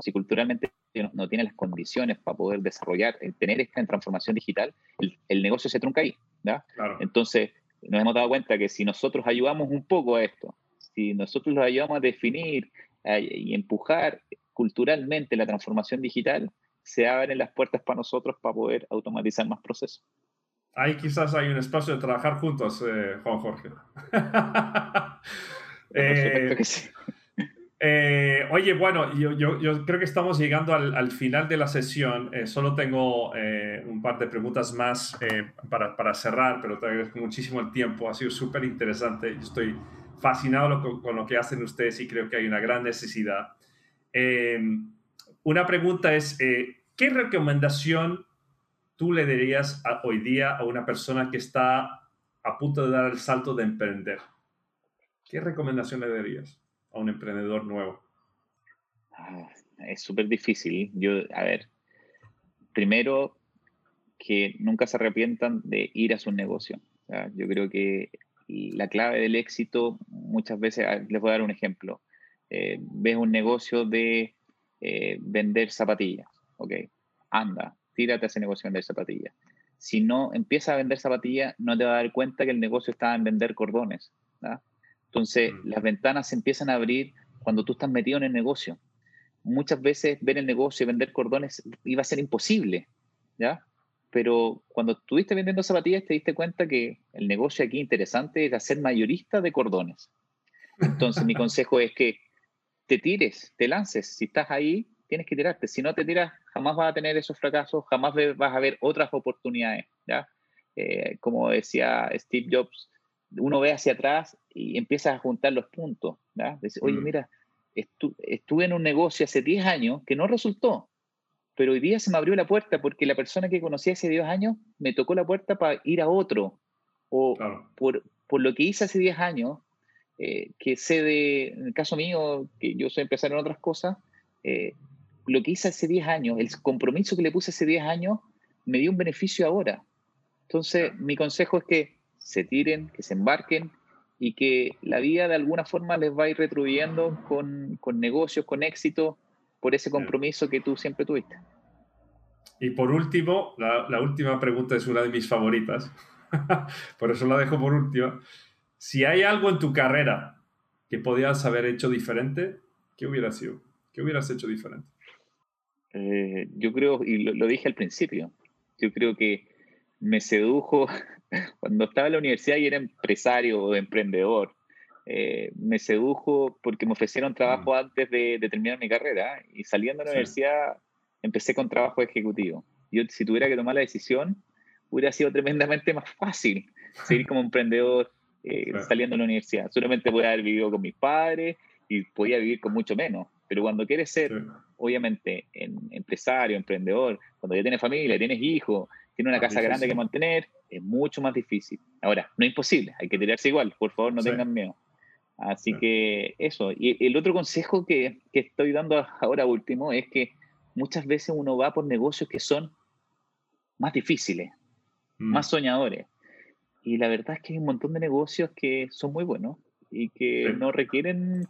si culturalmente ellos no tienen las condiciones para poder desarrollar, eh, tener esta transformación digital, el, negocio se trunca ahí. Entonces, nos hemos dado cuenta que si nosotros ayudamos un poco a esto, si nosotros los ayudamos a definir y empujar culturalmente la transformación digital, se abren las puertas para nosotros para poder automatizar más procesos. Ahí quizás hay un espacio de trabajar juntos, eh, Juan Jorge. [LAUGHS] eh, eh, oye, bueno, yo, yo, yo, creo que estamos llegando al, al final de la sesión. Eh, solo tengo un par de preguntas más para, para, cerrar, pero te agradezco muchísimo el tiempo. Ha sido súper interesante. Estoy fascinado con, con, lo que hacen ustedes y creo que hay una gran necesidad. una pregunta es, ¿qué recomendación tú le dirías hoy día a una persona que está a punto de dar el salto de emprender? ¿Qué recomendación le darías a un emprendedor nuevo? Ah, es súper difícil. Yo, a ver, primero que nunca se arrepientan de ir a su negocio. Yo creo que la clave del éxito, muchas veces, les voy a dar un ejemplo. Eh, ves un negocio de eh, vender zapatillas, ¿ok? Anda, tírate a ese negocio de vender zapatillas. Si no empiezas a vender zapatillas, no te vas a dar cuenta que el negocio está en vender cordones. Entonces, mm. las ventanas se empiezan a abrir cuando tú estás metido en el negocio. Muchas veces ver el negocio y vender cordones iba a ser imposible, ¿ya? Pero cuando estuviste vendiendo zapatillas te diste cuenta que el negocio aquí interesante era ser mayorista de cordones. Entonces, mi [LAUGHS] consejo es que te tires, te lances. Si estás ahí, tienes que tirarte. Si no te tiras, jamás vas a tener esos fracasos, jamás vas a ver otras oportunidades. ¿ya? Eh, como decía Steve Jobs, uno ve hacia atrás y empieza a juntar los puntos. oye, mm. mira, estuve en un negocio hace 10 años que no resultó. pero hoy día se me abrió la puerta porque la persona que conocí hace 10 años me tocó la puerta para ir a otro. O por, por, lo que hice hace 10 años, eh, que sé de, en el caso mío, que yo soy empresario en otras cosas, eh, lo que hice hace 10 años, el compromiso que le puse hace 10 años, me dio un beneficio ahora. Entonces, mi consejo es que se tiren, que se embarquen y que la vida de alguna forma les va a ir retribuyendo con, con negocios, con éxito, por ese compromiso que tú siempre tuviste. Y por último, la, la última pregunta es una de mis favoritas, [LAUGHS] por eso la dejo por última. Si hay algo en tu carrera que podías haber hecho diferente, ¿qué hubiera sido? ¿Qué hubieras hecho diferente? Eh, yo creo, y lo, dije al principio, yo creo que me sedujo [LAUGHS] cuando estaba en la universidad y era empresario o emprendedor. Eh, me sedujo porque me ofrecieron trabajo mm. antes de, terminar mi carrera y saliendo de la universidad empecé con trabajo ejecutivo. Yo si tuviera que tomar la decisión, hubiera sido tremendamente más fácil [LAUGHS] seguir como emprendedor eh, saliendo de la universidad. Solamente podía haber vivido con mis padres y podía vivir con mucho menos. Pero cuando quieres ser, obviamente, en, empresario, emprendedor, cuando ya tienes familia, tienes hijos, tienes una casa grande que mantener, es mucho más difícil. Ahora, no es imposible, hay que tirarse igual, por favor, no tengan miedo. Así que eso. Y el otro consejo que, que, estoy dando ahora último es que muchas veces uno va por negocios que son más difíciles, mm. más soñadores. Y la verdad es que hay un montón de negocios que son muy buenos y que no requieren,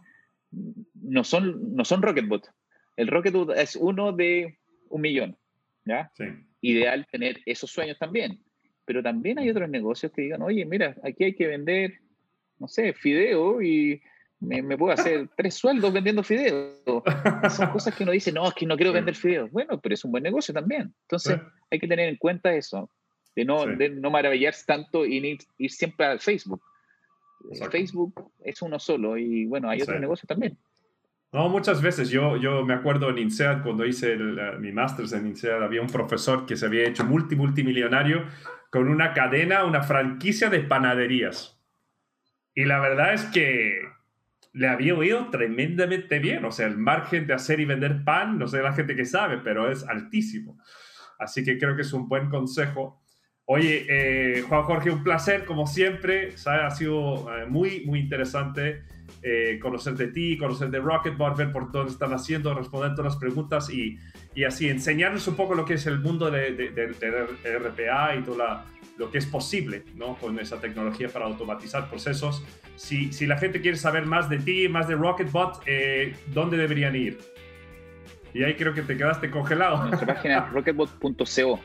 no son, no son Rocketbot. El Rocketbot es uno de un millón, ¿ya? Ideal tener esos sueños también. Pero también hay otros negocios que digan, oye, mira, aquí hay que vender, no sé, fideo y me, puedo hacer [LAUGHS] tres sueldos vendiendo fideo. [LAUGHS] Son cosas que uno dice, no, es que no quiero vender fideos. Bueno, pero es un buen negocio también. Entonces, hay que tener en cuenta eso de no, de no maravillarse tanto y ir, siempre al Facebook. Facebook es uno solo y bueno, hay otro negocio también. No, muchas veces. Yo, yo me acuerdo en INSEAD, cuando hice mi máster en INSEAD, había un profesor que se había hecho multi, multimillonario con una cadena, una franquicia de panaderías. Y la verdad es que le había oído tremendamente bien. O sea, el margen de hacer y vender pan, no sé la gente que sabe, pero es altísimo. Así que creo que es un buen consejo. Oye, eh, Juan Jorge, un placer, como siempre. Ha sido eh, muy, muy interesante eh, conocer de ti, conocer de Rocketbot, ver por dónde están haciendo, responder todas las preguntas y, y así enseñarnos un poco lo que es el mundo de, de, RPA y todo lo que es posible ¿no? con esa tecnología para automatizar procesos. Si, si, la gente quiere saber más de ti, más de Rocketbot, ¿dónde deberían ir? Y ahí creo que te quedaste congelado. Nuestra página rocketbot.co.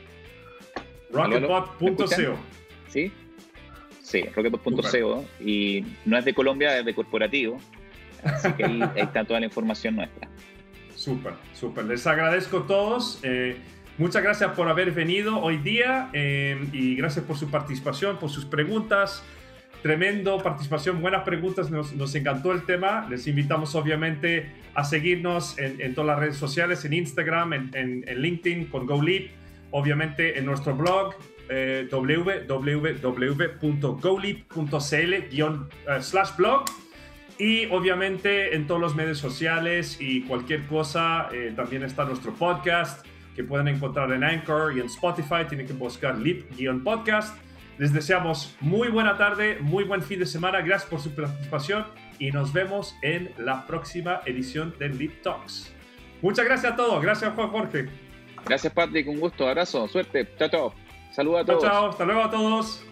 Rocketbot.co. [LAUGHS] ¿Sí? Sí, rocketbot.co. Y no es de Colombia, es de corporativo. Así que ahí, está toda la información nuestra. Súper, súper. Les agradezco a todos. Eh, muchas gracias por haber venido hoy día eh, y gracias por su participación, por sus preguntas. Tremendo participación, buenas preguntas, nos, encantó el tema. Les invitamos obviamente a seguirnos en, todas las redes sociales, en Instagram, en, en LinkedIn con GoLeap obviamente en nuestro blog eh, www.golip.cl blog y obviamente en todos los medios sociales y cualquier cosa eh, también está nuestro podcast que pueden encontrar en Anchor y en Spotify tienen que buscar lip-podcast les deseamos muy buena tarde muy buen fin de semana gracias por su participación y nos vemos en la próxima edición de Lip Talks muchas gracias a todos gracias Juan Jorge Gracias, Patrick. Un gusto. Abrazo. Suerte. Chao, chao. Saludos a todos. Chao, chao. Hasta luego a todos.